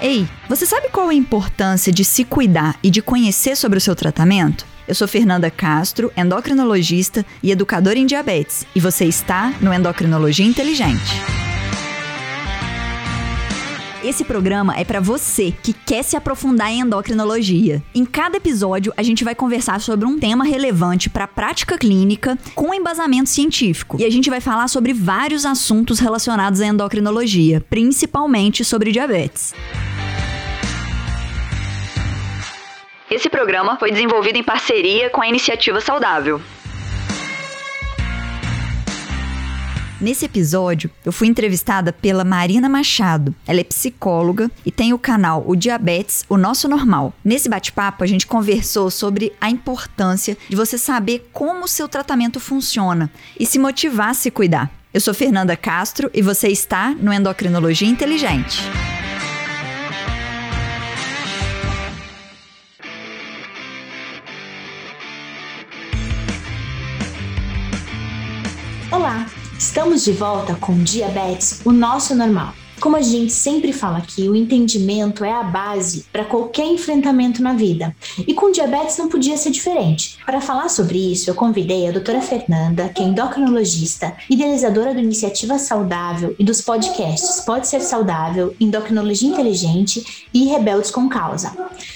Ei, você sabe qual é a importância de se cuidar e de conhecer sobre o seu tratamento? Eu sou Fernanda Castro, endocrinologista e educadora em diabetes, e você está no Endocrinologia Inteligente. Esse programa é para você que quer se aprofundar em endocrinologia. Em cada episódio, a gente vai conversar sobre um tema relevante para a prática clínica com embasamento científico. E a gente vai falar sobre vários assuntos relacionados à endocrinologia, principalmente sobre diabetes. Esse programa foi desenvolvido em parceria com a Iniciativa Saudável. Nesse episódio, eu fui entrevistada pela Marina Machado. Ela é psicóloga e tem o canal O Diabetes, o Nosso Normal. Nesse bate-papo, a gente conversou sobre a importância de você saber como o seu tratamento funciona e se motivar a se cuidar. Eu sou Fernanda Castro e você está no Endocrinologia Inteligente. Estamos de volta com Diabetes, o nosso normal. Como a gente sempre fala aqui, o entendimento é a base para qualquer enfrentamento na vida. E com diabetes não podia ser diferente. Para falar sobre isso, eu convidei a doutora Fernanda, que é endocrinologista, idealizadora da Iniciativa Saudável e dos podcasts Pode Ser Saudável, Endocrinologia Inteligente e Rebeldes com Causa.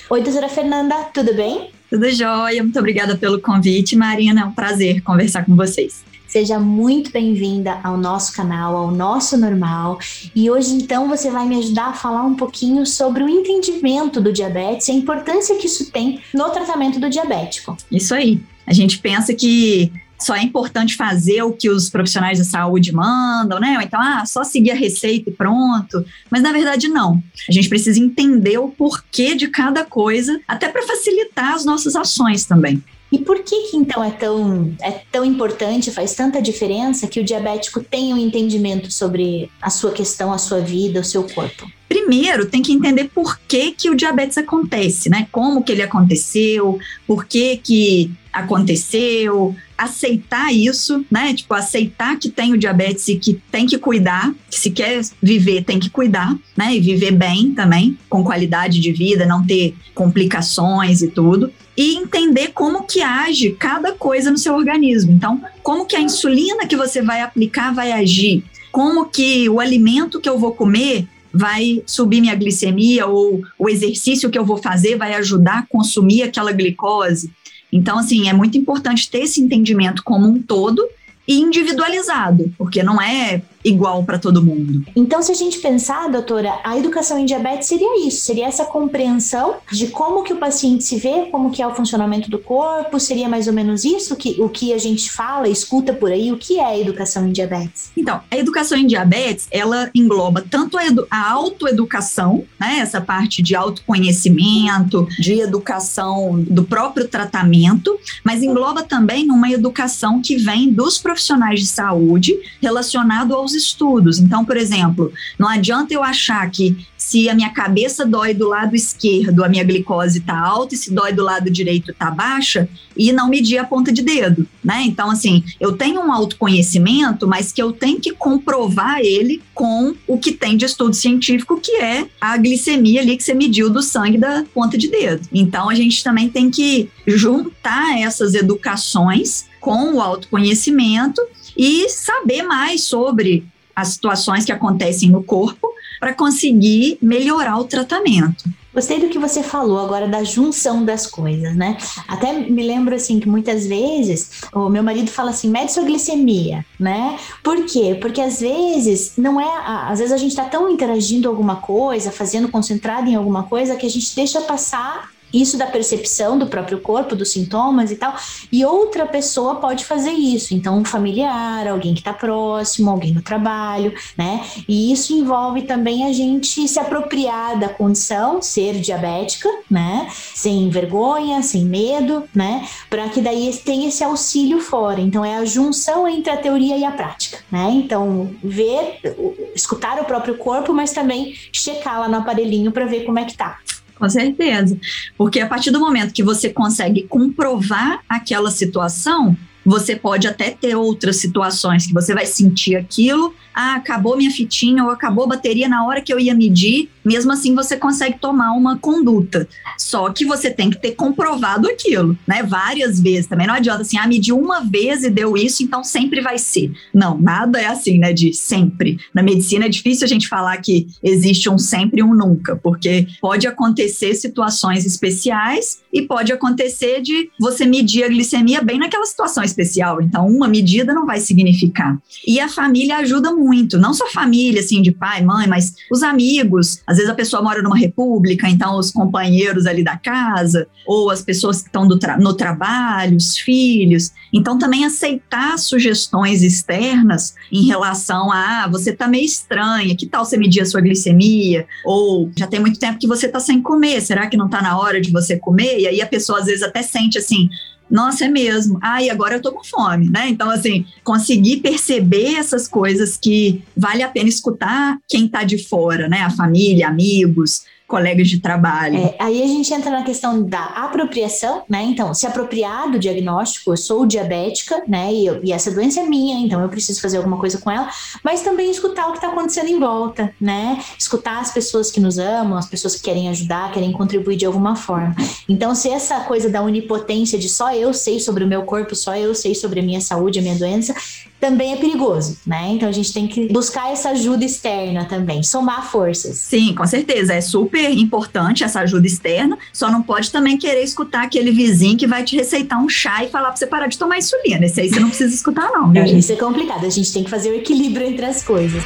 Oi, doutora Fernanda, tudo bem? Tudo jóia, muito obrigada pelo convite, Marina. É um prazer conversar com vocês. Seja muito bem-vinda ao nosso canal, ao nosso normal. E hoje, então, você vai me ajudar a falar um pouquinho sobre o entendimento do diabetes e a importância que isso tem no tratamento do diabético. Isso aí. A gente pensa que só é importante fazer o que os profissionais de saúde mandam, né? Ou então, ah, só seguir a receita e pronto. Mas na verdade, não. A gente precisa entender o porquê de cada coisa, até para facilitar as nossas ações também. E por que, que então é tão, é tão importante, faz tanta diferença que o diabético tenha um entendimento sobre a sua questão, a sua vida, o seu corpo? Primeiro, tem que entender por que, que o diabetes acontece, né? Como que ele aconteceu, por que que aconteceu, aceitar isso, né? Tipo, aceitar que tem o diabetes e que tem que cuidar, que se quer viver, tem que cuidar, né? E viver bem também, com qualidade de vida, não ter complicações e tudo e entender como que age cada coisa no seu organismo. Então, como que a insulina que você vai aplicar vai agir? Como que o alimento que eu vou comer vai subir minha glicemia ou o exercício que eu vou fazer vai ajudar a consumir aquela glicose? Então, assim, é muito importante ter esse entendimento como um todo e individualizado, porque não é igual para todo mundo. Então, se a gente pensar, doutora, a educação em diabetes seria isso, seria essa compreensão de como que o paciente se vê, como que é o funcionamento do corpo, seria mais ou menos isso que o que a gente fala, escuta por aí, o que é a educação em diabetes? Então, a educação em diabetes, ela engloba tanto a, a autoeducação, né, essa parte de autoconhecimento, de educação do próprio tratamento, mas engloba também uma educação que vem dos profissionais de saúde relacionado aos estudos. Então, por exemplo, não adianta eu achar que se a minha cabeça dói do lado esquerdo, a minha glicose está alta, e se dói do lado direito está baixa, e não medir a ponta de dedo, né? Então, assim, eu tenho um autoconhecimento, mas que eu tenho que comprovar ele com o que tem de estudo científico, que é a glicemia ali que você mediu do sangue da ponta de dedo. Então, a gente também tem que juntar essas educações com o autoconhecimento e saber mais sobre as situações que acontecem no corpo para conseguir melhorar o tratamento. Gostei do que você falou agora da junção das coisas, né? Até me lembro assim que muitas vezes o meu marido fala assim, mede sua glicemia, né? Por quê? Porque às vezes não é, às vezes a gente está tão interagindo alguma coisa, fazendo concentrado em alguma coisa que a gente deixa passar isso da percepção do próprio corpo, dos sintomas e tal, e outra pessoa pode fazer isso. Então, um familiar, alguém que está próximo, alguém no trabalho, né? E isso envolve também a gente se apropriar da condição, ser diabética, né? Sem vergonha, sem medo, né? Para que daí tenha esse auxílio fora. Então, é a junção entre a teoria e a prática, né? Então, ver, escutar o próprio corpo, mas também checar lá no aparelhinho para ver como é que tá. Com certeza. Porque a partir do momento que você consegue comprovar aquela situação, você pode até ter outras situações que você vai sentir aquilo. Ah, acabou minha fitinha ou acabou a bateria na hora que eu ia medir mesmo assim você consegue tomar uma conduta. Só que você tem que ter comprovado aquilo, né? Várias vezes. Também não adianta assim, ah, mediu uma vez e deu isso, então sempre vai ser. Não, nada é assim, né? De sempre. Na medicina é difícil a gente falar que existe um sempre e um nunca, porque pode acontecer situações especiais e pode acontecer de você medir a glicemia bem naquela situação especial. Então, uma medida não vai significar. E a família ajuda muito, não só a família, assim, de pai, mãe, mas os amigos. Às vezes a pessoa mora numa república, então os companheiros ali da casa, ou as pessoas que estão tra no trabalho, os filhos. Então, também aceitar sugestões externas em relação a ah, você está meio estranha, que tal você medir a sua glicemia? Ou já tem muito tempo que você está sem comer, será que não está na hora de você comer? E aí a pessoa às vezes até sente assim, nossa, é mesmo. Ah, e agora eu tô com fome, né? Então, assim, conseguir perceber essas coisas que vale a pena escutar quem tá de fora, né? A família, amigos, colegas de trabalho. É, aí a gente entra na questão da apropriação, né? Então, se apropriar do diagnóstico, eu sou diabética, né? E, eu, e, essa doença é minha, então eu preciso fazer alguma coisa com ela, mas também escutar o que está acontecendo em volta, né? Escutar as pessoas que nos amam, as pessoas que querem ajudar, querem contribuir de alguma forma. Então, se essa coisa da onipotência de só eu sei sobre o meu corpo, só eu sei sobre a minha saúde, a minha doença, também é perigoso, né? Então a gente tem que buscar essa ajuda externa também, somar forças. Sim, com certeza. É super importante essa ajuda externa, só não pode também querer escutar aquele vizinho que vai te receitar um chá e falar pra você parar de tomar insulina. Esse aí você não precisa escutar, não. É, isso é complicado. A gente tem que fazer o equilíbrio entre as coisas.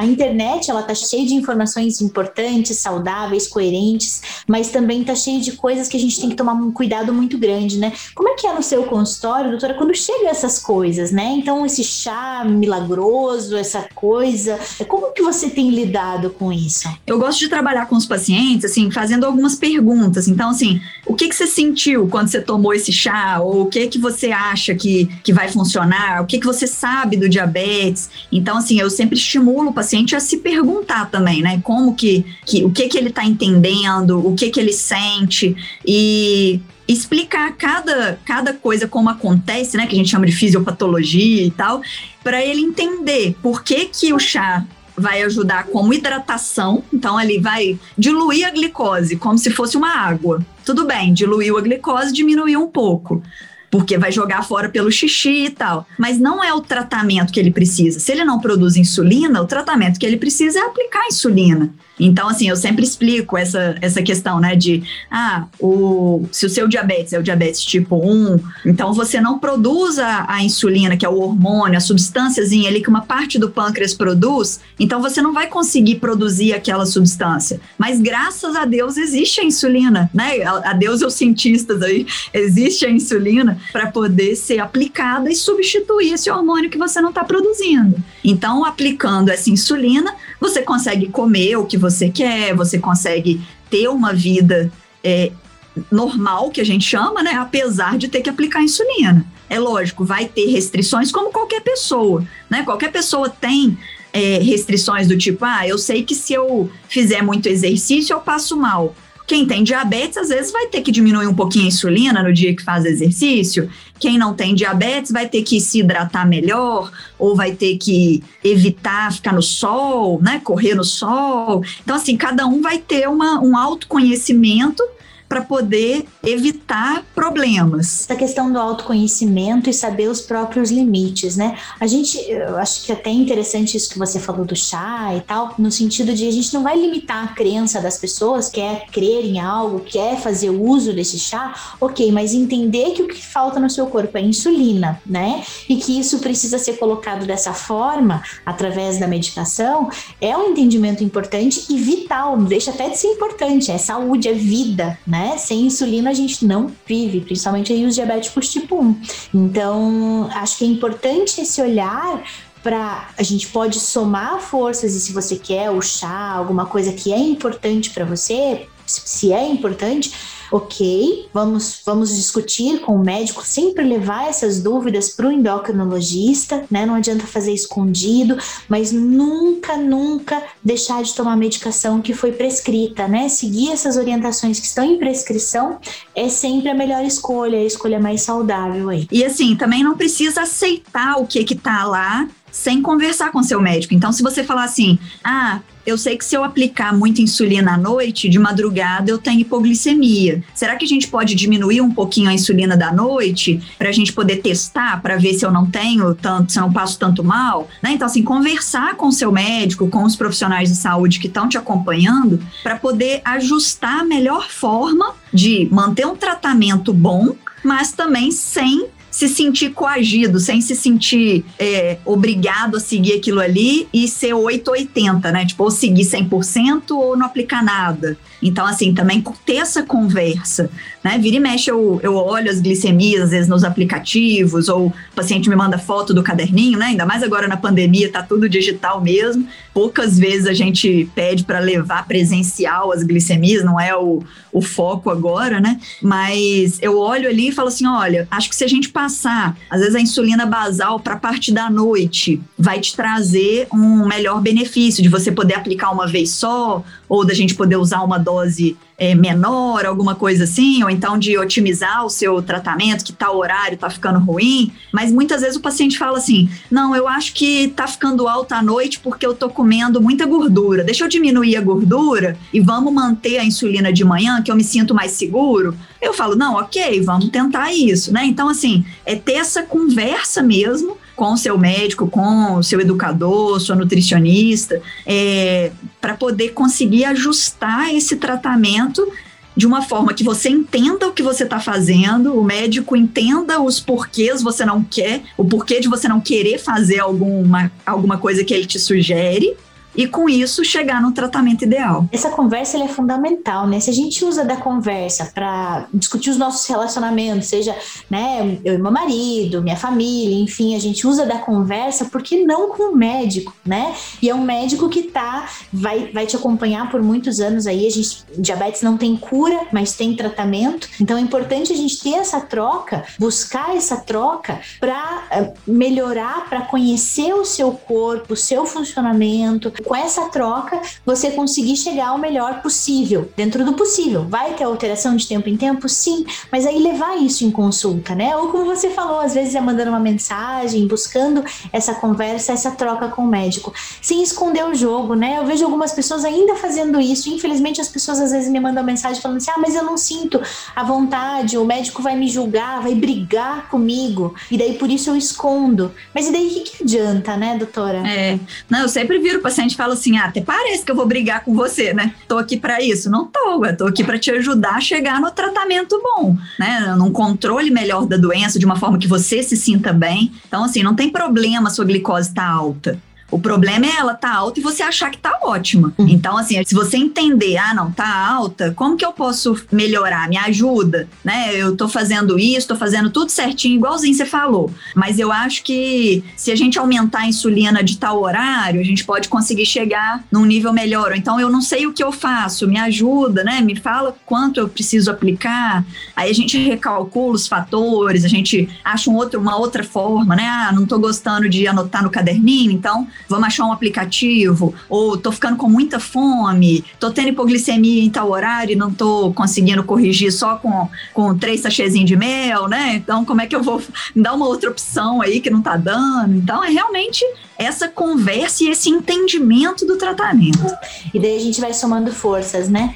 A internet ela tá cheia de informações importantes, saudáveis, coerentes, mas também tá cheia de coisas que a gente tem que tomar um cuidado muito grande, né? Como é que é no seu consultório, doutora, quando chega essas coisas, né? Então esse chá milagroso, essa coisa, como que você tem lidado com isso? Eu gosto de trabalhar com os pacientes, assim, fazendo algumas perguntas. Então, assim, o que que você sentiu quando você tomou esse chá? Ou o que que você acha que, que vai funcionar? O que que você sabe do diabetes? Então, assim, eu sempre estimulo o paciente paciente a se perguntar também, né? Como que, que o que que ele está entendendo, o que que ele sente e explicar cada, cada coisa como acontece, né? Que a gente chama de fisiopatologia e tal, para ele entender por que que o chá vai ajudar como hidratação, então ele vai diluir a glicose como se fosse uma água. Tudo bem, diluiu a glicose, diminuiu um pouco porque vai jogar fora pelo xixi e tal. Mas não é o tratamento que ele precisa. Se ele não produz insulina, o tratamento que ele precisa é aplicar insulina. Então, assim, eu sempre explico essa, essa questão, né, de, ah, o, se o seu diabetes é o diabetes tipo 1, então você não produz a, a insulina, que é o hormônio, a substânciazinha ali que uma parte do pâncreas produz, então você não vai conseguir produzir aquela substância. Mas graças a Deus existe a insulina, né? A, Deus e os cientistas aí, existe a insulina para poder ser aplicada e substituir esse hormônio que você não está produzindo. Então, aplicando essa insulina, você consegue comer o que você quer, você consegue ter uma vida é, normal, que a gente chama, né? Apesar de ter que aplicar insulina. É lógico, vai ter restrições como qualquer pessoa, né? Qualquer pessoa tem é, restrições do tipo, ah, eu sei que se eu fizer muito exercício eu passo mal. Quem tem diabetes, às vezes, vai ter que diminuir um pouquinho a insulina no dia que faz exercício. Quem não tem diabetes vai ter que se hidratar melhor, ou vai ter que evitar ficar no sol, né? Correr no sol. Então, assim, cada um vai ter uma, um autoconhecimento para poder evitar problemas. Essa questão do autoconhecimento e saber os próprios limites, né? A gente, eu acho que é até interessante isso que você falou do chá e tal, no sentido de a gente não vai limitar a crença das pessoas, quer crer em algo, quer fazer uso desse chá, ok, mas entender que o que falta no seu corpo é insulina, né? E que isso precisa ser colocado dessa forma, através da medicação, é um entendimento importante e vital, deixa até de ser importante, é saúde, é vida, né? Né? Sem insulina a gente não vive, principalmente aí os diabéticos tipo 1. Então, acho que é importante esse olhar para a gente pode somar forças e se você quer o chá, alguma coisa que é importante para você, se é importante, ok, vamos, vamos discutir com o médico, sempre levar essas dúvidas para o endocrinologista, né? Não adianta fazer escondido, mas nunca, nunca deixar de tomar a medicação que foi prescrita, né? Seguir essas orientações que estão em prescrição é sempre a melhor escolha, a escolha mais saudável aí. E assim, também não precisa aceitar o que que tá lá sem conversar com seu médico. Então, se você falar assim, ah, eu sei que se eu aplicar muita insulina à noite, de madrugada eu tenho hipoglicemia. Será que a gente pode diminuir um pouquinho a insulina da noite para a gente poder testar para ver se eu não tenho tanto, se eu não passo tanto mal? Né? Então, assim, conversar com seu médico, com os profissionais de saúde que estão te acompanhando, para poder ajustar a melhor forma de manter um tratamento bom, mas também sem se sentir coagido, sem se sentir é, obrigado a seguir aquilo ali e ser 880, né? Tipo, ou seguir 100% ou não aplicar nada. Então, assim, também ter essa conversa, né? Vira e mexe, eu, eu olho as glicemias, às vezes, nos aplicativos, ou o paciente me manda foto do caderninho, né? Ainda mais agora na pandemia, tá tudo digital mesmo. Poucas vezes a gente pede para levar presencial as glicemias, não é o, o foco agora, né? Mas eu olho ali e falo assim: olha, acho que se a gente passar, às vezes, a insulina basal para a parte da noite, vai te trazer um melhor benefício de você poder aplicar uma vez só, ou da gente poder usar uma dose é, menor, alguma coisa assim, ou então de otimizar o seu tratamento, que tal horário tá ficando ruim. Mas muitas vezes o paciente fala assim: não, eu acho que tá ficando alta à noite porque eu tô comendo muita gordura. Deixa eu diminuir a gordura e vamos manter a insulina de manhã, que eu me sinto mais seguro. Eu falo, não, ok, vamos tentar isso, né? Então, assim, é ter essa conversa mesmo com o seu médico, com o seu educador, sua nutricionista, é, para poder conseguir ajustar esse tratamento de uma forma que você entenda o que você está fazendo, o médico entenda os porquês você não quer, o porquê de você não querer fazer alguma, alguma coisa que ele te sugere, e com isso chegar no tratamento ideal. Essa conversa é fundamental, né? Se a gente usa da conversa para discutir os nossos relacionamentos, seja, né, eu e meu marido, minha família, enfim, a gente usa da conversa, por que não com o médico, né? E é um médico que tá vai, vai te acompanhar por muitos anos aí. A gente diabetes não tem cura, mas tem tratamento. Então é importante a gente ter essa troca, buscar essa troca para eh, melhorar, para conhecer o seu corpo, o seu funcionamento, com essa troca, você conseguir chegar ao melhor possível, dentro do possível. Vai ter alteração de tempo em tempo? Sim, mas aí levar isso em consulta, né? Ou como você falou, às vezes é mandando uma mensagem, buscando essa conversa, essa troca com o médico, sem esconder o jogo, né? Eu vejo algumas pessoas ainda fazendo isso. Infelizmente, as pessoas às vezes me mandam mensagem falando assim: ah, mas eu não sinto a vontade, o médico vai me julgar, vai brigar comigo, e daí por isso eu escondo. Mas e daí o que, que adianta, né, doutora? É, não, eu sempre viro o paciente gente fala assim: ah, até parece que eu vou brigar com você, né? Tô aqui para isso. Não tô, eu tô aqui para te ajudar a chegar no tratamento bom, né? Num controle melhor da doença, de uma forma que você se sinta bem. Então, assim, não tem problema a sua glicose tá alta. O problema é ela tá alta e você achar que tá ótima. Uhum. Então, assim, se você entender, ah, não, tá alta, como que eu posso melhorar? Me ajuda, né? Eu tô fazendo isso, tô fazendo tudo certinho, igualzinho você falou. Mas eu acho que se a gente aumentar a insulina de tal horário, a gente pode conseguir chegar num nível melhor. Então, eu não sei o que eu faço, me ajuda, né? Me fala quanto eu preciso aplicar. Aí a gente recalcula os fatores, a gente acha um outro, uma outra forma, né? Ah, não tô gostando de anotar no caderninho, então vamos achar um aplicativo, ou tô ficando com muita fome, tô tendo hipoglicemia em tal horário e não tô conseguindo corrigir só com, com três sachêzinhos de mel, né? Então, como é que eu vou dar uma outra opção aí que não tá dando? Então, é realmente essa conversa e esse entendimento do tratamento. E daí a gente vai somando forças, né?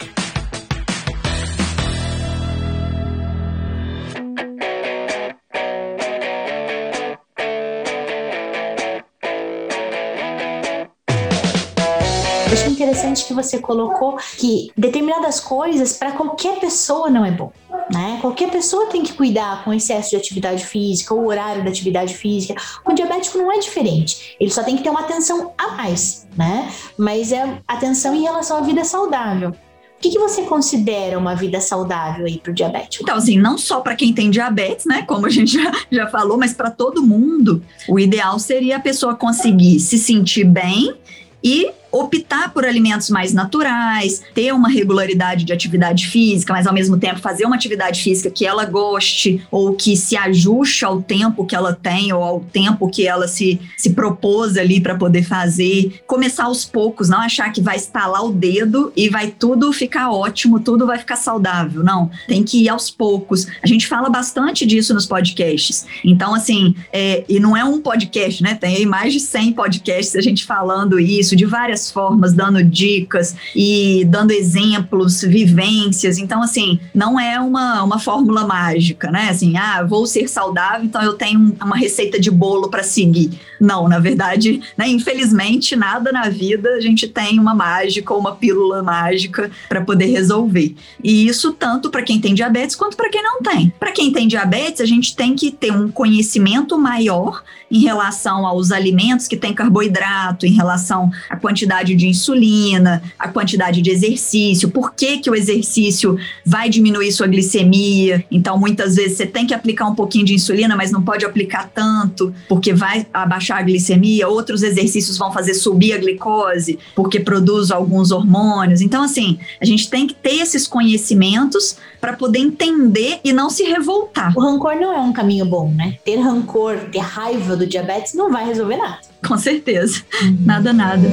Interessante que você colocou que determinadas coisas para qualquer pessoa não é bom. Né? Qualquer pessoa tem que cuidar com excesso de atividade física, o horário da atividade física. O diabético não é diferente. Ele só tem que ter uma atenção a mais, né? Mas é atenção em relação à vida saudável. O que, que você considera uma vida saudável aí para o diabético? Então, assim, não só para quem tem diabetes, né? Como a gente já, já falou, mas para todo mundo, o ideal seria a pessoa conseguir se sentir bem e optar por alimentos mais naturais, ter uma regularidade de atividade física, mas ao mesmo tempo fazer uma atividade física que ela goste ou que se ajuste ao tempo que ela tem ou ao tempo que ela se, se propôs ali para poder fazer. Começar aos poucos, não achar que vai estalar o dedo e vai tudo ficar ótimo, tudo vai ficar saudável. Não, tem que ir aos poucos. A gente fala bastante disso nos podcasts. Então, assim, é, e não é um podcast, né? Tem mais de 100 podcasts a gente falando isso de várias formas, dando dicas e dando exemplos, vivências. Então, assim, não é uma, uma fórmula mágica, né? Assim, ah, vou ser saudável, então eu tenho uma receita de bolo para seguir. Não, na verdade, né, infelizmente, nada na vida a gente tem uma mágica ou uma pílula mágica para poder resolver. E isso tanto para quem tem diabetes quanto para quem não tem. Para quem tem diabetes, a gente tem que ter um conhecimento maior em relação aos alimentos que têm carboidrato, em relação à quantidade de insulina, a quantidade de exercício, por que, que o exercício vai diminuir sua glicemia. Então, muitas vezes você tem que aplicar um pouquinho de insulina, mas não pode aplicar tanto, porque vai abaixar a glicemia. Outros exercícios vão fazer subir a glicose, porque produz alguns hormônios. Então, assim, a gente tem que ter esses conhecimentos para poder entender e não se revoltar. O rancor não é um caminho bom, né? Ter rancor, ter raiva do diabetes não vai resolver nada. Com certeza. Uhum. Nada, nada.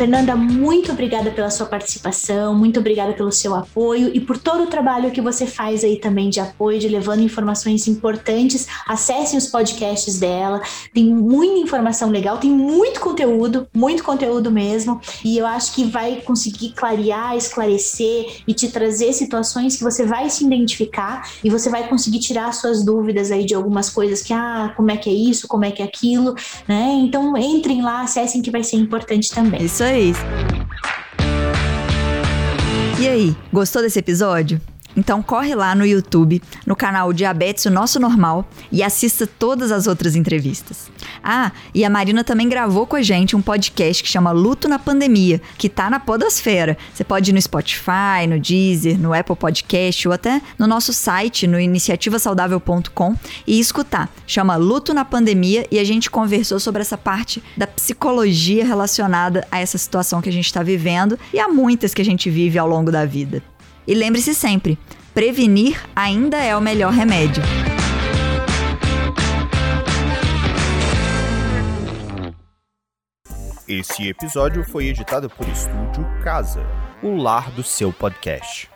Fernanda, muito obrigada pela sua participação, muito obrigada pelo seu apoio e por todo o trabalho que você faz aí também de apoio, de levando informações importantes. Acessem os podcasts dela, tem muita informação legal, tem muito conteúdo, muito conteúdo mesmo. E eu acho que vai conseguir clarear, esclarecer e te trazer situações que você vai se identificar e você vai conseguir tirar suas dúvidas aí de algumas coisas que, ah, como é que é isso, como é que é aquilo, né? Então entrem lá, acessem que vai ser importante também. Isso aí. E aí, gostou desse episódio? Então corre lá no YouTube, no canal Diabetes o Nosso Normal e assista todas as outras entrevistas. Ah, e a Marina também gravou com a gente um podcast que chama Luto na Pandemia, que tá na podosfera. Você pode ir no Spotify, no Deezer, no Apple Podcast ou até no nosso site, no iniciativasaudável.com e escutar. Chama Luto na Pandemia e a gente conversou sobre essa parte da psicologia relacionada a essa situação que a gente está vivendo e há muitas que a gente vive ao longo da vida. E lembre-se sempre: prevenir ainda é o melhor remédio. Esse episódio foi editado por Estúdio Casa, o lar do seu podcast.